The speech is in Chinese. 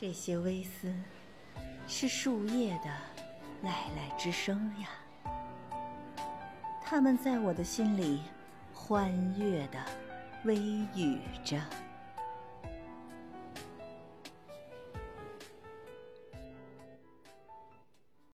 这些微丝，是树叶的籁籁之声呀。它们在我的心里，欢悦的微语着。